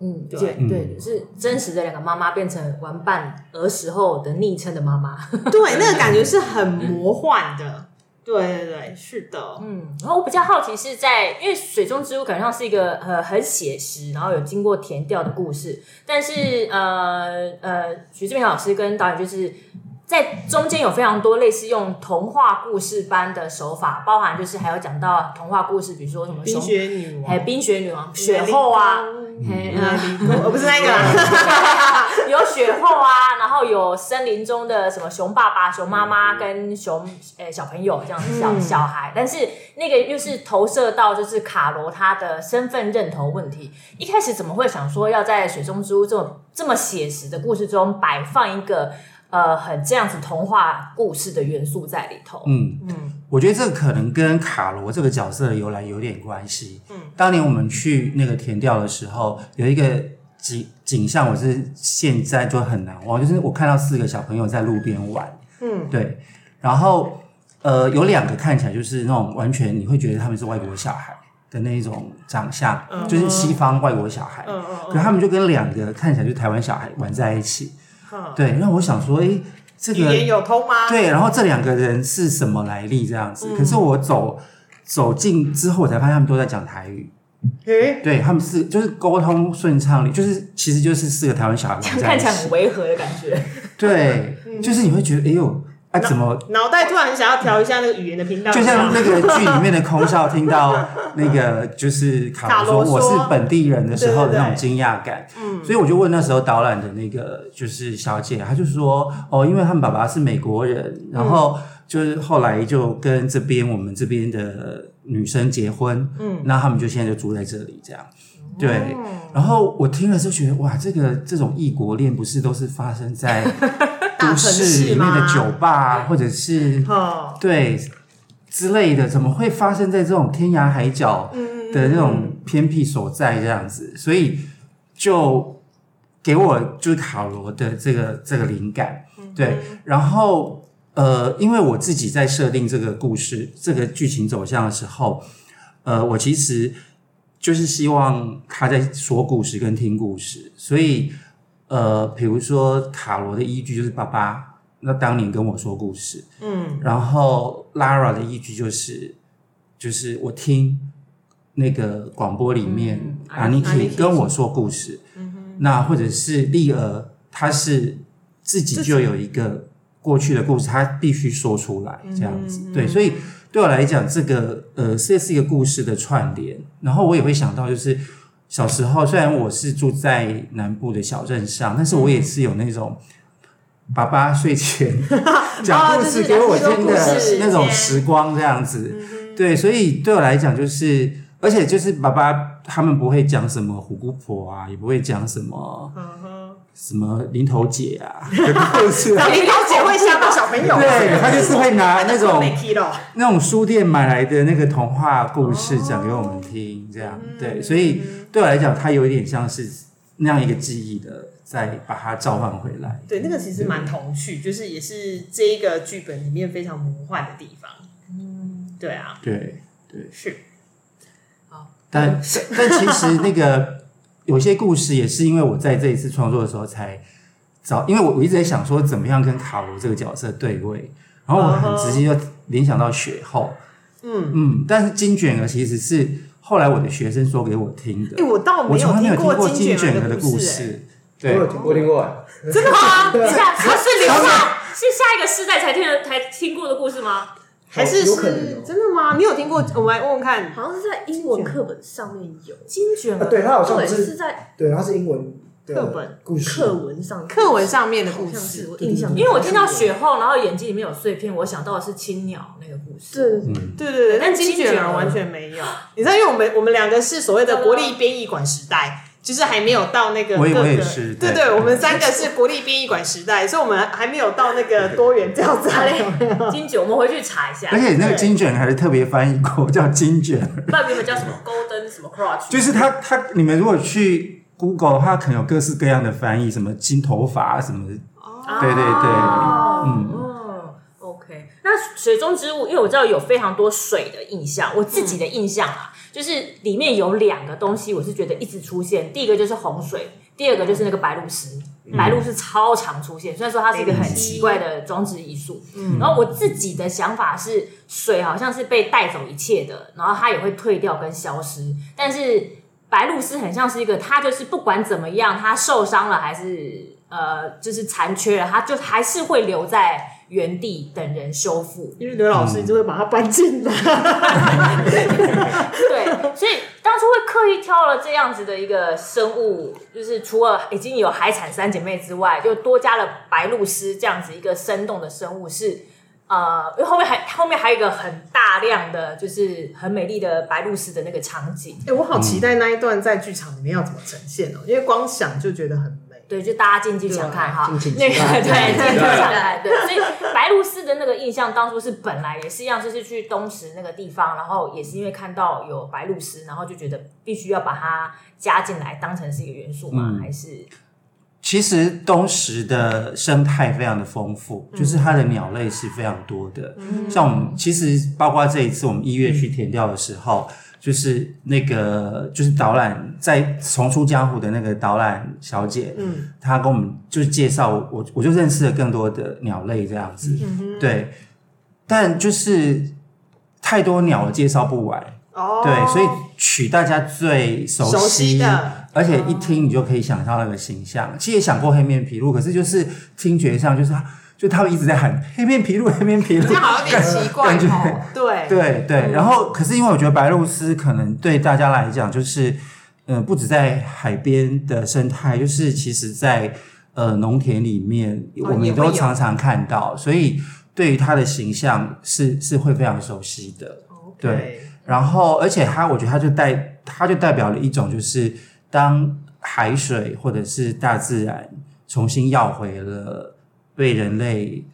嗯，对对对，是真实的两个妈妈变成玩伴儿时候的昵称的妈妈。对，那个感觉是很魔幻的。对对对，是的。嗯，然后我比较好奇是在，因为《水中之物》感觉上是一个呃很写实，然后有经过填调的故事，但是呃呃，徐志明老师跟导演就是在中间有非常多类似用童话故事般的手法，包含就是还有讲到童话故事，比如说什么冰雪女王，还有冰雪女王、雪后啊，嘿呃 我不是那个。啦，有雪后啊，然后有森林中的什么熊爸爸、熊妈妈跟熊呃小朋友这样子小、小孩，但是那个又是投射到就是卡罗他的身份认同问题。一开始怎么会想说要在水中之屋这么这么写实的故事中摆放一个呃很这样子童话故事的元素在里头？嗯嗯，我觉得这个可能跟卡罗这个角色的由来有点关系。嗯，当年我们去那个填调的时候，有一个景景象，我是现在就很难忘，就是我看到四个小朋友在路边玩。嗯，对，然后呃，有两个看起来就是那种完全你会觉得他们是外国小孩的那一种长相，就是西方外国小孩。嗯嗯可他们就跟两个看起来就是台湾小孩玩在一起。对，那我想说，诶，这个语言有通吗？对，然后这两个人是什么来历这样子？嗯可是我走走近之后，我才发现他们都在讲台语。诶，对他们是就是沟通顺畅，就是其实就是四个台湾小孩玩在一看起来很起。违和的感觉。对，就是你会觉得，哎呦，啊怎么？脑袋突然想要调一下那个语言的频道，就像那个剧里面的空少听到那个就是卡卡罗说。我是本地人的时候的那种惊讶感，嗯，所以我就问那时候导览的那个就是小姐，她就说哦，因为他们爸爸是美国人，然后就是后来就跟这边我们这边的女生结婚，嗯，那他们就现在就住在这里这样。对，然后我听了之后觉得，哇，这个这种异国恋不是都是发生在 都市市里面的酒吧，啊或者是哦，对之类的，怎么会发生在这种天涯海角的那种偏僻所在这样子？所以就给我就是卡罗的这个这个灵感，对，然后呃，因为我自己在设定这个故事、这个剧情走向的时候，呃，我其实就是希望他在说故事跟听故事，所以呃，比如说卡罗的依据就是爸爸，那当年跟我说故事，嗯，然后 Lara 的依据就是就是我听那个广播里面嗯阿尼阿尼基基跟我说故事，嗯哼。那或者是丽儿，她是自己就有一个过去的故事，他必须说出来这样嗯子，对，所以对我来讲，这个呃，这是一个故事的串联，然后我也会想到就是。小时候，虽然我是住在南部的小镇上，但是我也是有那种爸爸睡前 讲故事给我听的那种时光，这样子。对，所以对我来讲，就是而且就是爸爸他们不会讲什么虎姑婆啊，也不会讲什么什么零头姐啊的故事啊。林头姐会吓到小朋友，对他就是会拿那种那种书店买来的那个童话故事讲给我们听，这样对，所以对我来讲，它有一点像是那样一个记忆的，再把它召唤回来。对，那个其实蛮童趣，就是也是这一个剧本里面非常魔幻的地方。嗯对啊，对对是。但 但其实那个有些故事也是因为我在这一次创作的时候才找，因为我我一直在想说怎么样跟卡罗这个角色对位，然后我很直接就联想到雪后，嗯。嗯，但是金卷儿其实是后来我的学生说给我听的。哎，，我倒我从来没有听过过金卷儿的故事，对。我有，听我听过，啊真的吗？等一下，他是留下 是下一个世代才听的才听过的故事吗？还是有可能是哦。真的吗？你有听过？我们来问问看。好像是在英文课本上面有，啊，金卷儿，对它好像是，是在对，它是英文课本。故事。课文上课文上面的故事。我印象，因为我听到雪后，然后眼睛里面有碎片，我想到的是青鸟那个故事。对，嗯，对对对，但金卷儿完全没有。你知道，因为我们我们两个是所谓的国立编译馆时代，就是还没有到那个我也各个我也是对对对，我们三个是国立殡仪馆时代，所以我们还没有到那个多元教材。金卷，我们回去查一下。而且那个金卷还是特别翻译过，叫金卷儿。不知道原本叫什么 Golden 什么 Crotch，就是他他你们如果去 Google 的话，可能有各式各样的翻译，什么金头发什么的。对对对，嗯。那水中之物，因为我知道有非常多水的印象，我自己的印象啊，就是里面有两个东西，我是觉得一直出现。第一个就是洪水，第二个就是那个白露石。白鹭是超常出现，虽然说它是一个很奇怪的装置艺术。然后我自己的想法是，水好像是被带走一切的，然后它也会退掉跟消失，但是。白鹭鸶很像是一个，它就是不管怎么样，它受伤了还是呃，就是残缺了，它就还是会留在原地等人修复。因为刘老师就会把它搬进来。对，所以当初会刻意挑了这样子的一个生物，就是除了已经有海产三姐妹之外，就多加了白鹭鸶这样子一个生动的生物是。呃，因为后面还后面还有一个很大量的，就是很美丽的白鹭鸶的那个场景，哎，我好期待那一段在剧场里面要怎么呈现哦，因为光想就觉得很美。对，就大家进剧场看哈，那个对进剧场看，对，所以白鹭鸶的那个印象当初是本来也是一样，就是去东石那个地方，然后也是因为看到有白鹭鸶，然后就觉得必须要把它加进来，当成是一个元素嘛，嗯还是其实东石的生态非常的丰富，就是它的鸟类是非常多的。像我们其实包括这一次我们一月去填调的时候，就是那个就是导览在重出江湖的那个导览小姐，嗯，她跟我们就是介绍我，我就认识了更多的鸟类这样子。对，但就是太多鸟了，介绍不完。哦，对，所以取大家最熟熟悉的而且一听你就可以想象那个形象。其实也想过黑面琵鹭，可是就是听觉上就是就他们一直在喊黑面琵鹭，黑面琵鹭，这样好像有点奇怪感觉哦。对对对，然后可是因为我觉得白鹭鸶可能对大家来讲，就是嗯、呃不止在海边的生态，就是其实在呃农田里面，我们也都常常看到，所以对于它的形象是是会非常熟悉的。对，然后而且它，我觉得它就代它就代表了一种，就是当海水或者是大自然重新要回了被人类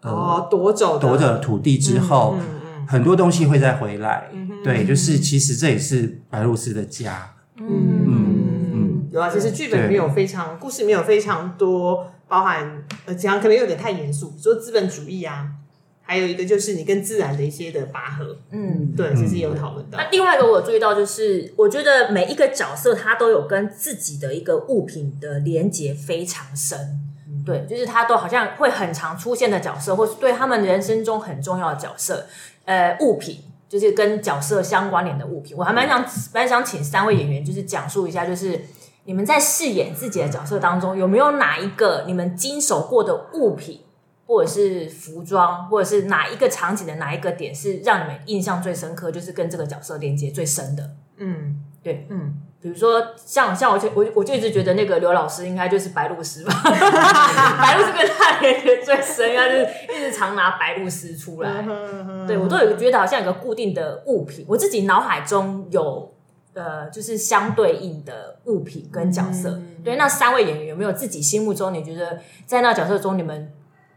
呃哦，夺走的夺走土地之后，嗯嗯很多东西会再回来。嗯哼对，就是其实这也是白鹭鸶的家。嗯嗯嗯，有啊，其实剧本里面有非常故事里面有非常多包含呃，讲可能有点太严肃，说资本主义啊，还有一个就是你跟自然的一些的拔河，嗯。对，其实也有讨论到那。另外一个我有注意到，就是我觉得每一个角色他都有跟自己的一个物品的连接非常深，对，就是他都好像会很常出现的角色，或是对他们人生中很重要的角色，呃，物品就是跟角色相关联的物品。我还蛮想蛮想请三位演员就是讲述一下，就是你们在饰演自己的角色当中，有没有哪一个你们经手过的物品？或者是服装，或者是哪一个场景的哪一个点是让你们印象最深刻，就是跟这个角色连接最深的。嗯，对，嗯，比如说像像我就我我就一直觉得那个刘老师应该就是白鹭鸶吧，白鹭鸶跟他连接最深，应该就是一直常拿白鹭鸶出来。对我都有觉得好像有个固定的物品，我自己脑海中有呃，就是相对应的物品跟角色。对，那三位演员有没有自己心目中你觉得在那角色中你们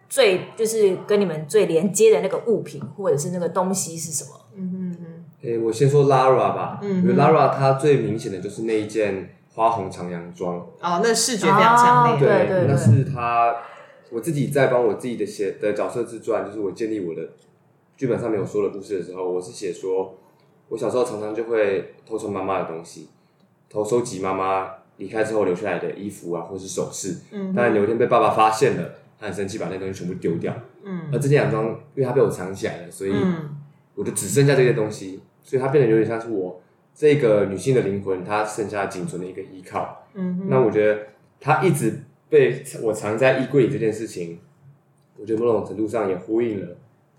最就是跟你们最连接的那个物品或者是那个东西是什么？诶，我先说 Lara 吧，嗯。因为 Lara 她最明显的就是那一件花红长洋装，哦，那视觉非常强烈，对对那是她我自己在帮我自己的写的角色自传，就是我建立我的剧本上面有说的故事的时候，我是写说，我小时候常常就会偷穿妈妈的东西，偷收集妈妈离开之后留下来的衣服啊，或是首饰。嗯，但有一天被爸爸发现了，他很生气，把那东西全部丢掉。嗯，而这件洋装，因为它被我藏起来了，所以我就只剩下这些东西，所以它变得有点像是我这个女性的灵魂，她剩下仅存的一个依靠。嗯，那我觉得她一直被我藏在衣柜里这件事情，我觉得某种程度上也呼应了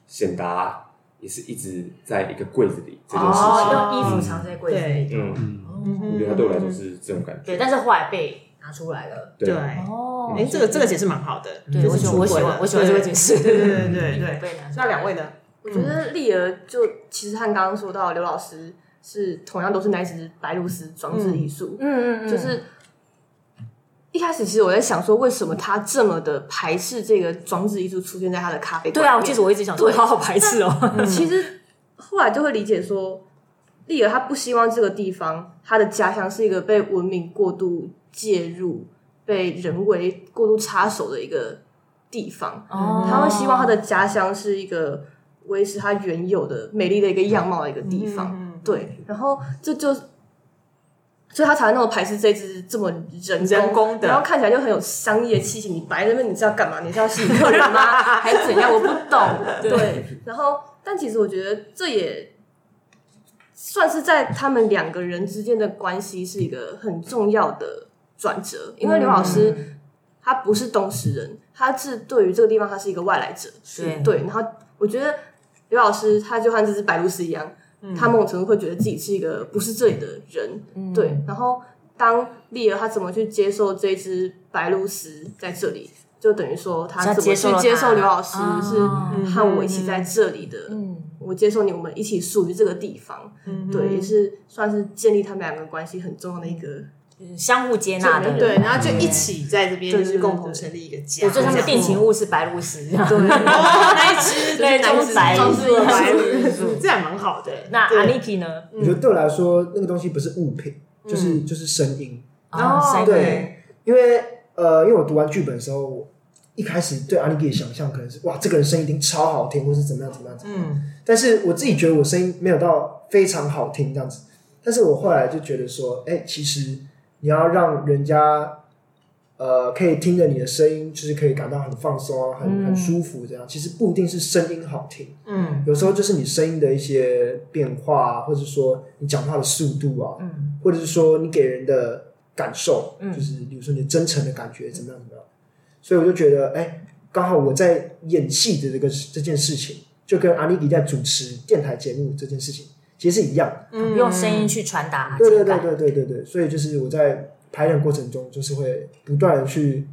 显达也是一直在一个柜子里这件事情。哦，用衣服藏在柜子里。嗯，我觉得他对我来说是这种感觉。对，但是后来被拿出来了。对，哦，哎，这个这个解释蛮好的，对我喜就是我喜欢我喜欢这个解释。对对对对对那两位呢？我觉得丽儿就其实和刚刚说到刘老师是同样都是那一只白鹭丝装置艺术，嗯嗯嗯，就是一开始其实我在想说，为什么他这么的排斥这个装置艺术出现在他的咖啡馆？对啊，我其实我一直想说，好好排斥哦。其实后来就会理解说，丽儿她不希望这个地方，她的家乡是一个被文明过度介入、被人为过度插手的一个地方。哦他会希望他的家乡是一个维持它原有的美丽的一个样貌的一个地方。对，然后这就。所以他才会那么排斥这只这么人人工的然后看起来就很有商业气息。你摆在那边，你是要干嘛？你是要吸引客人吗？还是怎样？我不懂。对，然后但其实我觉得这也算是在他们两个人之间的关系是一个很重要的转折，因为刘老师他不是东石人，他是对于这个地方他是一个外来者，对对。然后我觉得刘老师他就和这只白鹭鸶一样，他某种程度会觉得自己是一个不是这里的人，对。然后当丽儿她怎么去接受这只白鹭鸶在这里，就等于说她她怎么去接受刘老师啊是。和我一起在这里的，嗯。我接受你，我们一起属于这个地方，对，也是算是建立他们两个关系很重要的一个。相互接纳的，对，然后就一起在这边，就是共同成立一个家。对，所以他们的定情物是白鹭鸶，对，一 只对那一只。白装置白鸶鹭，这样蛮好的。那对。Aniki 呢？我觉得对我来说，那个东西不是物品，就是就是声音。啊，三个人对，因为呃，因为我读完剧本的时候，我一开始对阿尼基的想象可能是哇，这个人声音一定超好听，或是怎么样怎么样怎么样。嗯，但是我自己觉得我声音没有到非常好听这样子。但是我后来就觉得说，哎，其实你要让人家呃可以听着你的声音，就是可以感到很放松啊，很很舒服这样。其实不一定是声音好听，嗯，有时候就是你声音的一些变化啊，或者说你讲话的速度啊，嗯，或者是说你给人的感受，嗯。就是比如说你真诚的感觉怎么样怎么样。所以我就觉得，哎，刚好我在演戏的这个这件事情，就跟阿尼迪在主持电台节目这件事情其实是一样的。用声音去传达对对对，对对对对，所以就是我在排练过程中，就是会不断的去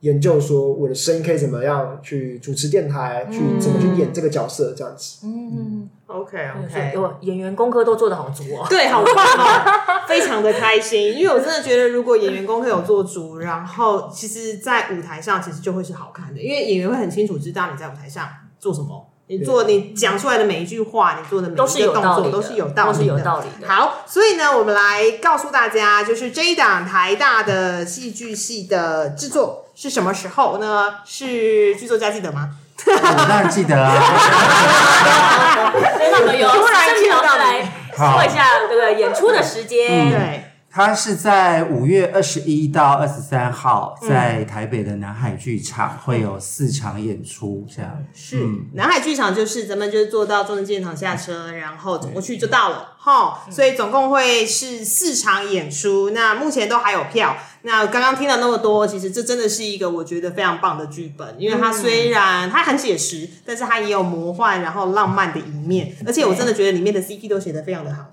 研究说我的声音可以怎么样去主持电台，去怎么去演这个角色这样子。嗯，OK OK，我演员功课都做得好足哦。对，好棒哦，非常的开心，因为我真的觉得，如果演员功课有做足，然后其实，在舞台上其实就会是好看的，因为演员会很清楚知道你在舞台上做什么。你做你讲出来的每一句话，你做的每一个动有道理的，作都是有道理的，都是有道理的。好，所以呢，我们来告诉大家，就是这一档台大的戏剧系的制作是什么时候呢？是剧作家记得吗？我当然记得啊。那我们由突然盛平老师来好说一下这个演出的时间。对，它是在五月二十一到二十三号，在台北的南海剧场会有四场演出，这样是南海剧场，就是咱们就是坐到中正纪念堂下车，然后走过去就到了，哈。所以总共会是四场演出，那目前都还有票。那刚刚听了那么多，其实这真的是一个我觉得非常棒的剧本，因为它虽然它很写实，但是它也有魔幻然后浪漫的一面，而且我真的觉得里面的 CP 都写得非常的好。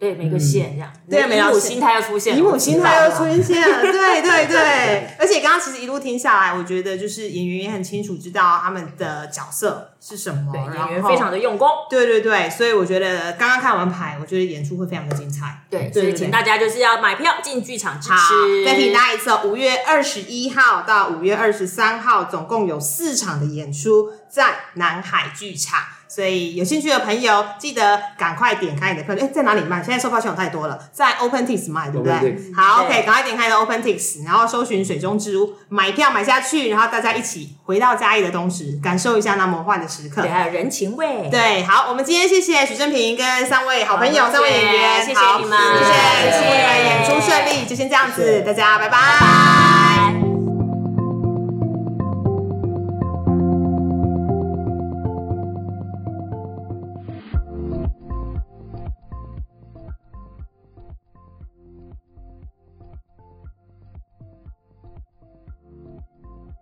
对，每个线这样，对每条线姨母心态要出现了，姨母心态又出现了，对对对，而且刚刚其实一路听下来，我觉得就是演员也很清楚知道他们的角色是什么，对，演员非常的用功。对对对，所以我觉得刚刚看完牌，我觉得演出会非常的精彩。对，所以对对请大家就是要买票进剧场支持。，再提大家一次哦，五月二十一号到五月二十三号，总共有四场的演出，在南海剧场。所以有兴趣的朋友，记得赶快点开你的票。哎，在哪里卖？现在售票系统太多了，在 OpenTix 卖，对不对好对，OK，赶快点开你的 OpenTix，然后搜寻水中之屋，买票买下去，然后大家一起回到嘉义的东时，感受一下那魔幻的时刻对，。还有人情味。对，好，我们今天谢谢许正平跟三位好朋友、三位演员，谢谢好你们谢谢，谢谢祝你们演出顺利，就先这样子，大家拜拜